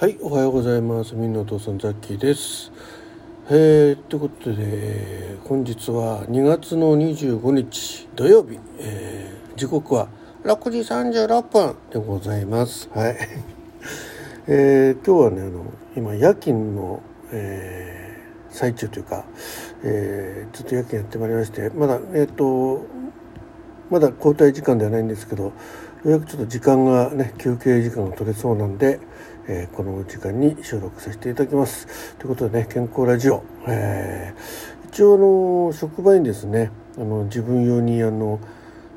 はい、おはようございます。みんなお父さんザッキーです。えー、ということで、本日は2月の25日土曜日、えー時刻は6時36分でございます。はい。えー今日はね、あの、今夜勤の、えー最中というか、えーずっと夜勤やってまいりまして、まだ、えっ、と、まだ交代時間ではないんですけどようやくちょっと時間がね休憩時間が取れそうなんで、えーこの時間に収録させていただきますということでね健康ラジオ、えー一応あの職場にですねあの自分用にあの、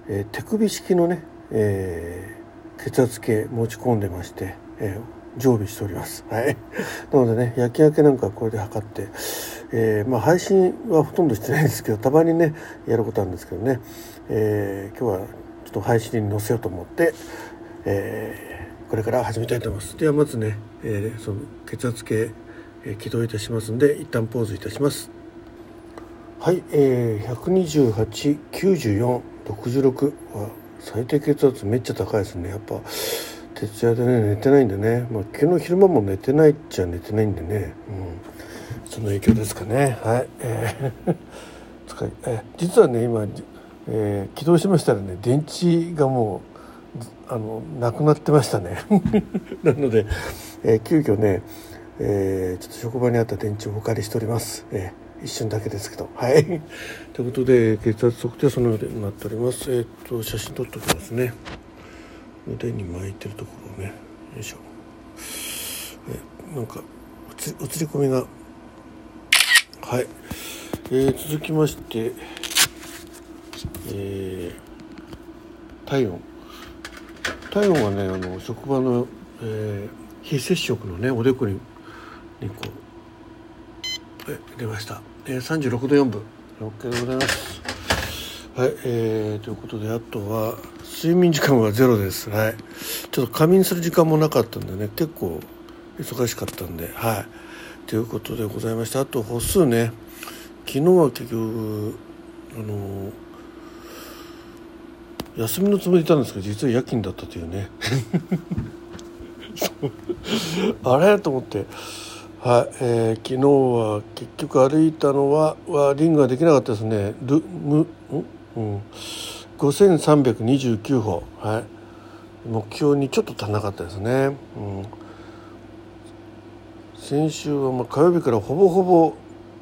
えー手首式のね、えー血圧計持ち込んでまして、えー常備しております。はい。なのでね、夜勤明けなんかこれで測って、えーまあ配信はほとんどしてないんですけど、たまにね、やることあるんですけどね、えー今日はっと配信に載せようと思って、えーこれから始めたいと思います。ではまずね、えーその血圧計、えー起動いたしますんで、一旦ポーズいたします。はい、えー、128、94、66は最低血圧めっちゃ高いですね。やっぱ徹夜でね寝てないんでね、まあ、昨日昼間も寝てないっちゃ寝てないんでね、うん、その影響ですかね。はい、えー 使いえー実はね今、えー起動しましたらね電池がもうあのなくなってましたね。なので、えー急遽ね、えーちょっと職場にあった電池をお借りしております。えー一瞬だけですけど。はい。ということで、血圧測定はそのようになっております。えっ、と、写真撮っておきますね。腕に巻いてるところをね、よいしょ。えなんか、映り込みが。はい。えー続きまして、えー体温。体温はね、あの、職場の、えー非接触のね、おでこに、にこう、え出ました、えー、36度4分 OK でございます。はい。えー、ということであとは睡眠時間はゼロです。はい。ちょっと仮眠する時間もなかったんでね結構忙しかったんではい。ということでございました。あと歩数ね。昨日は結局あの休みのつもりいたんですけど実は夜勤だったというね。あれ？と思って。はい、えー昨日は結局歩いたのははリングができなかったですね。ルムん？うん。5329歩。はい。目標にちょっと足んなかったですね、うん、先週はまあ火曜日からほぼほぼ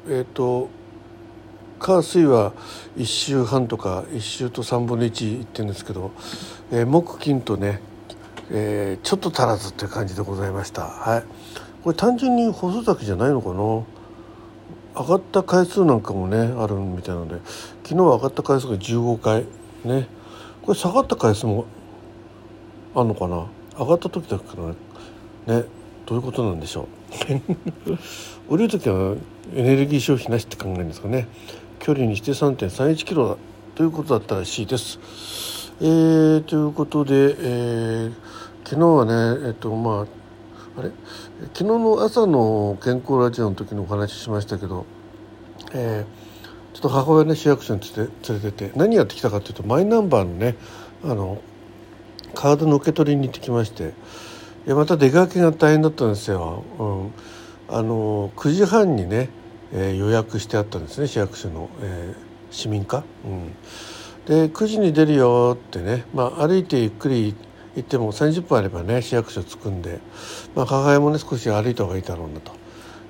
えっ、と火水は1週半とか1週と3分の1いってるんですけど、えー木金とね、えーちょっと足らずっていう感じでございました。はい。これ単純に歩数だけじゃないのかな？上がった回数なんかもねあるみたいなので昨日は上がった回数が15回ね。これ下がった回数もあるのかな？上がった時だけかなねどういうことなんでしょう？降りる時はエネルギー消費なしって考えるんですかね。距離にして3.31キロだということだったらしいです。えー、ということで、えー昨日はねえっとまああれ？昨日の朝の健康ラジオの時のお話ししましたけど、えーちょっと母親ね市役所に連れ連れてて何やってきたかというとマイナンバーのねあのカードの受け取りに行ってきましていやまた出かけが大変だったんですよ。うん、あの9時半にね、えー予約してあったんですね市役所の、えー市民課。うん、で9時に出るよってね、まあ、歩いてゆっくり行っても30分あればね市役所着くんで、まあ、母親もね少し歩いた方がいいだろうなと。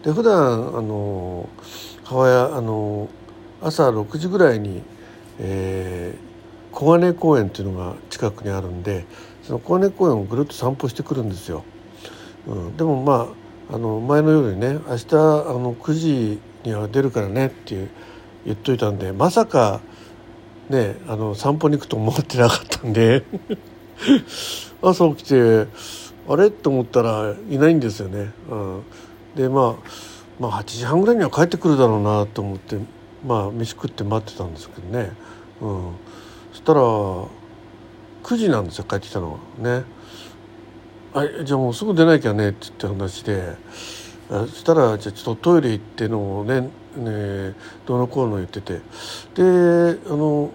で普段あの母親あの朝6時ぐらいに、えー小金公園っていうのが近くにあるんでその小金公園をぐるっと散歩してくるんですよ。うん、でもまああの前の夜にね明日あの9時には出るからねっていう言っといたんでまさかねあの散歩に行くと思ってなかったんで 朝起きてあれ？と思ったらいないんですよね。うん、でまあまあ8時半ぐらいには帰ってくるだろうなと思ってまあ飯食って待ってたんですけどね。うん、そしたら9時なんですよ帰ってきたのがね。あじゃあもうすぐ出なきゃねって言って話でそしたらじゃあちょっとトイレ行ってのをねねどうのこうの言ってて。であの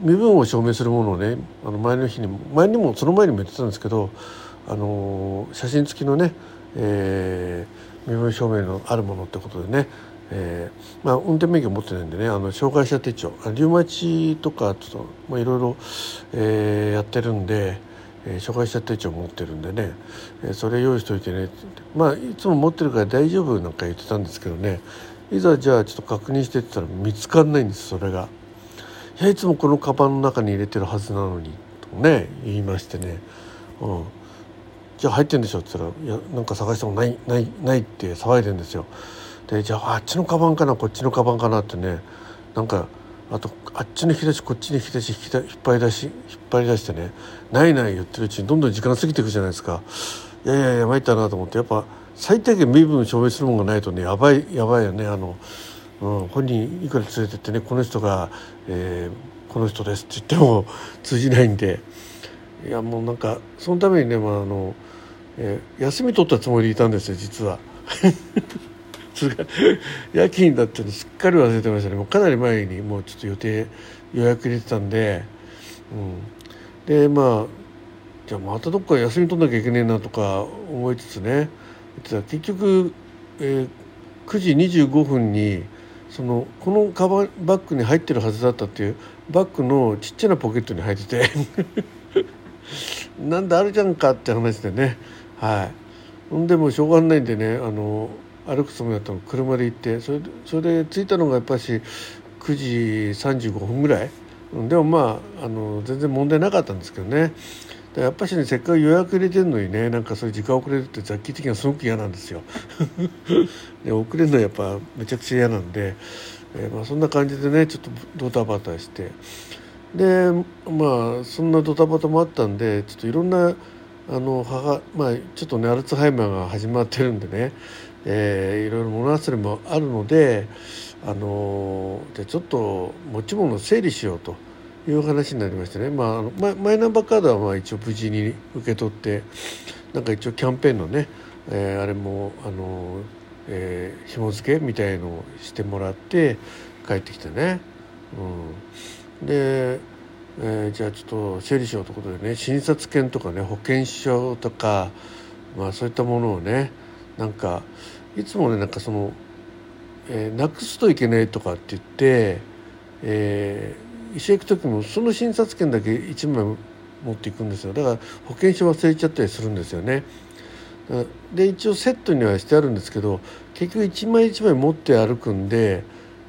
身分を証明するものをねあの前の日に前にもその前にも言ってたんですけどあの写真付きのね、えー、身分証明のあるものってことでね、えーまあ、運転免許持ってないんでねあの障害者手帳リウマチとかちょっと、まあ、いろいろ、えー、やってるんで、えー、障害者手帳持ってるんでね、え、それ用意しといてね。まあいつも持ってるから大丈夫なんか言ってたんですけどね。いざじゃあちょっと確認してってたら見つかんないんですそれが。いやいつもこのカバンの中に入れてるはずなのに。とね言いましてね、うん、じゃあ入ってんでしょって言ったら「いやなんか探してもないないない」って騒いでんですよ。でじゃああっちのカバンかなこっちのカバンかなってね。なんかあとあっちの引き出しこっちの引き出し引っ張り出し引っ張り出してね「ないない」言ってるうちにどんどん時間過ぎていくじゃないですか。いやいやいや参ったなと思ってやっぱ最低限身分証明するものがないとねやばいやばいよねあの、うん、本人いくら連れてってねこの人が、えー、この人ですって言っても 通じないんでいやもうなんかそのためにね、まああのえー、休み取ったつもりでいたんですよ実は。それが夜勤だってのすっかり忘れてましたね。もうかなり前にもうちょっと予定予約入れてたんで、うん、でまあじゃあまたどっか休み取んなきゃいけねえなとか思いつつね。結局、えー、9時25分にそのこのカババッグに入ってるはずだったっていうバッグのちっちゃなポケットに入ってて。なんであるじゃんかって話でね。はい。ほんでもうしょうがないんでねあの歩くつもりだったの。車で行って。それそれで着いたのがやっぱし9時35分ぐらい。でもまああの全然問題なかったんですけどね。やっぱしねせっかく予約入れてるのにねなんかそういう時間遅れるって雑記的にはすごく嫌なんですよ。で遅れるのはやっぱめちゃくちゃ嫌なんで、えー、まあ、そんな感じでねちょっとドタバタして。でまあそんなドタバタもあったんでちょっといろんなあの母まあちょっとねアルツハイマーが始まってるんでね。えー、いろいろ物忘れもあるので、あのじゃちょっと持ち物を整理しようという話になりましてね、まあ、あのマイナンバーカードはまあ一応無事に受け取ってなんか一応キャンペーンのね、えー、あれも、あのえー、紐付けみたいのをしてもらって帰ってきてね。うん、でえー、じゃあちょっと整理しようということでね診察券とかね保険証とか、まあ、そういったものをねなんかいつもねなんかその、えー、なくすといけないとかって言って、えー、医者行く時もその診察券だけ1枚持っていくんですよだから保険証忘れちゃったりするんですよね。で一応セットにはしてあるんですけど結局1枚1枚持って歩くんで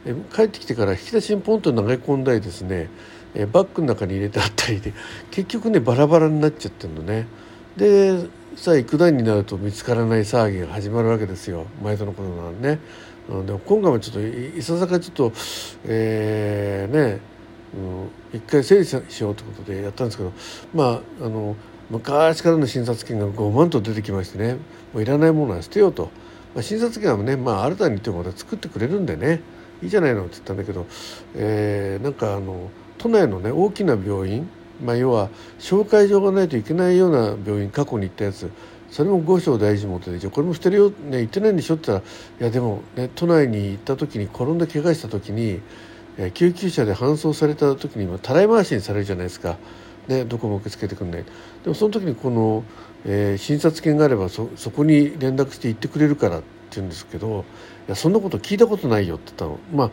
え帰ってきてから引き出しにポンと投げ込んだりですねえバッグの中に入れてあったりで結局ねバラバラになっちゃってるのね。でさあ行く段になると見つからない騒ぎが始まるわけですよ。毎度のことなのね。うん、でも今回もちょっといささかちょっとえー、ね、うん、一回整理しようということでやったんですけどまああの昔からの診察券が5万と出てきましてね。もういらないものは捨てようと、まあ、診察券はね、まあ、新たにってもまた作ってくれるんでね。いいじゃないのって言ったんだけど、えー、なんかあの都内のね大きな病院まあ、要は紹介状がないといけないような病院過去に行ったやつそれも五章大事元でじゃこれも捨てるよ、ね、言ってないんでしょって言ったらいやでも、ね、都内に行った時に転んで怪我した時に、救急車で搬送された時にたらい回しにされるじゃないですか、ね、どこも受け付けてくんないでもその時にこの、えー、診察券があればそそこに連絡して行ってくれるからって言うんですけどいやそんなこと聞いたことないよって言ったの。まあ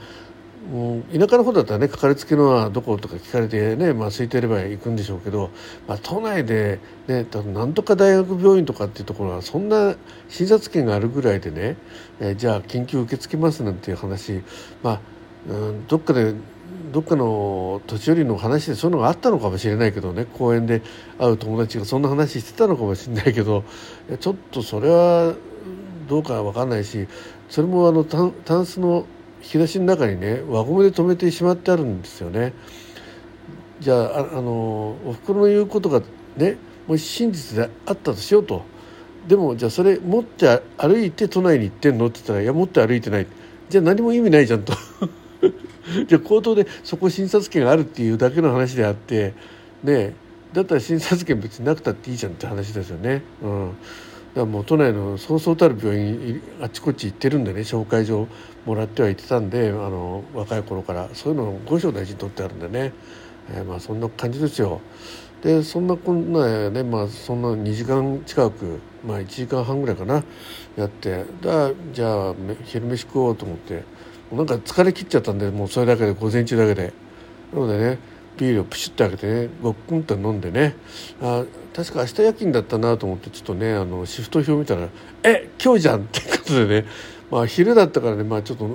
う、田舎の方だったらねかかりつけのはどことか聞かれてね、まあ、空いてれば行くんでしょうけど、まあ、都内で、ね、なんとか大学病院とかっていうところはそんな診察券があるぐらいでね、えー、じゃあ緊急受け付けますなんていう話、まあうん、どっかでどっかの年寄りの話でそういうのがあったのかもしれないけどね公園で会う友達がそんな話してたのかもしれないけどちょっとそれはどうか分かんないしそれもあのタンスの引き出しの中にね輪ゴムで留めてしまってあるんですよね。じゃああのおふくろの言うことがねもし真実であったとしようとでもじゃあそれ持って歩いて都内に行ってんのって言ったら「いや持って歩いてない」じゃあ何も意味ないじゃんと じゃあ口頭でそこ診察券があるっていうだけの話であってねだったら診察券別になくたっていいじゃんって話ですよね。うんらもう都内のそうそうたる病院あちこち行ってるんでね紹介状もらっては行ってたんであの若い頃からそういうのを五章大事に取ってあるんでね、えー、まあそんな感じですよ。でそんなこんなねまあそんな2時間近くまあ1時間半ぐらいかなやってだじゃあ昼飯食おうと思ってなんか疲れ切っちゃったんでもうそれだけで午前中だけでなのでねビールをプシュッと開けてねごっくんと飲んでね。あ確か明日夜勤だったなと思ってちょっとねあのシフト表見たら「え今日じゃん!」ってことでね。まあ昼だったからねまあちょっと、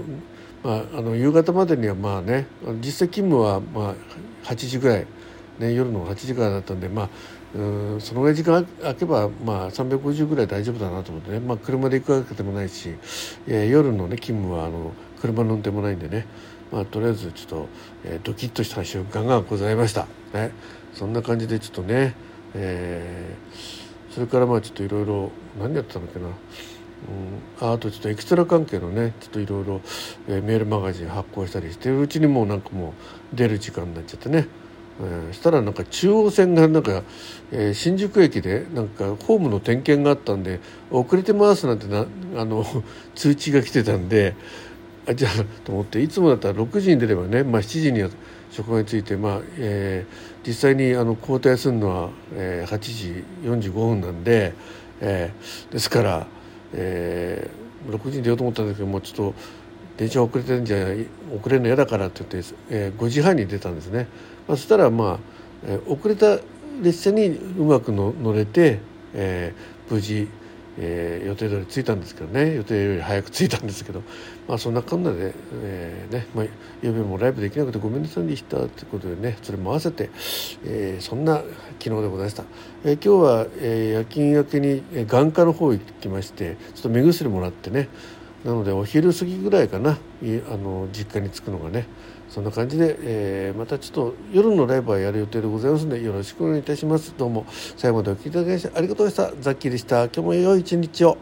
まあ、あの夕方までにはまあね実際勤務はまあ8時ぐらい、ね、夜の8時からだったんでまあうんそのぐらい時間空けば、まあ、350ぐらい大丈夫だなと思ってね、まあ、車で行くわけでもないし、えー、夜の、ね、勤務はあの車の運転もないんでね、まあ、とりあえずちょっと、えー、ドキッとした瞬間がございました。ね、そんな感じでちょっとね、えー、それからまあちょっといろいろ何やってたのかな。うん、あとちょっとエクストラ関係のねちょっといろいろメールマガジン発行したりしてるうちにもうなんかもう出る時間になっちゃってね、えー、したらなんか中央線がなんか、えー、新宿駅でなんかホームの点検があったんで遅れてますなんてなあの通知が来てたんであじゃあと思っていつもだったら6時に出ればね、まあ、7時には職場に着いて、まあえー、実際にあの交代するのは、えー、8時45分なんで、えー、ですから。えー、6時に出ようと思ったんだけどもうちょっと電車遅れてるんじゃ遅れるの嫌だからって言って、えー、5時半に出たんですね、まあ、そしたらまあ、えー、遅れた列車にうまくの乗れて、えー、無事、えー、予定通り着いたんですけどね予定より早く着いたんですけど、まあ、そんなこんなで、えーねまあ、ゆうべもライブできなくてごめんなさいでしたということでねそれも合わせて、えー、そんな昨日でございました、えー、今日は、えー、夜勤明けに眼科の方行きましてちょっと目薬もらってねなのでお昼過ぎぐらいかなあの実家に着くのがねそんな感じで、えー、またちょっと夜のライブはやる予定でございますのでよろしくお願いいたします。どうも最後までお聴きいただきましてありがとうございました。ザッキーでした。今日も良い一日を。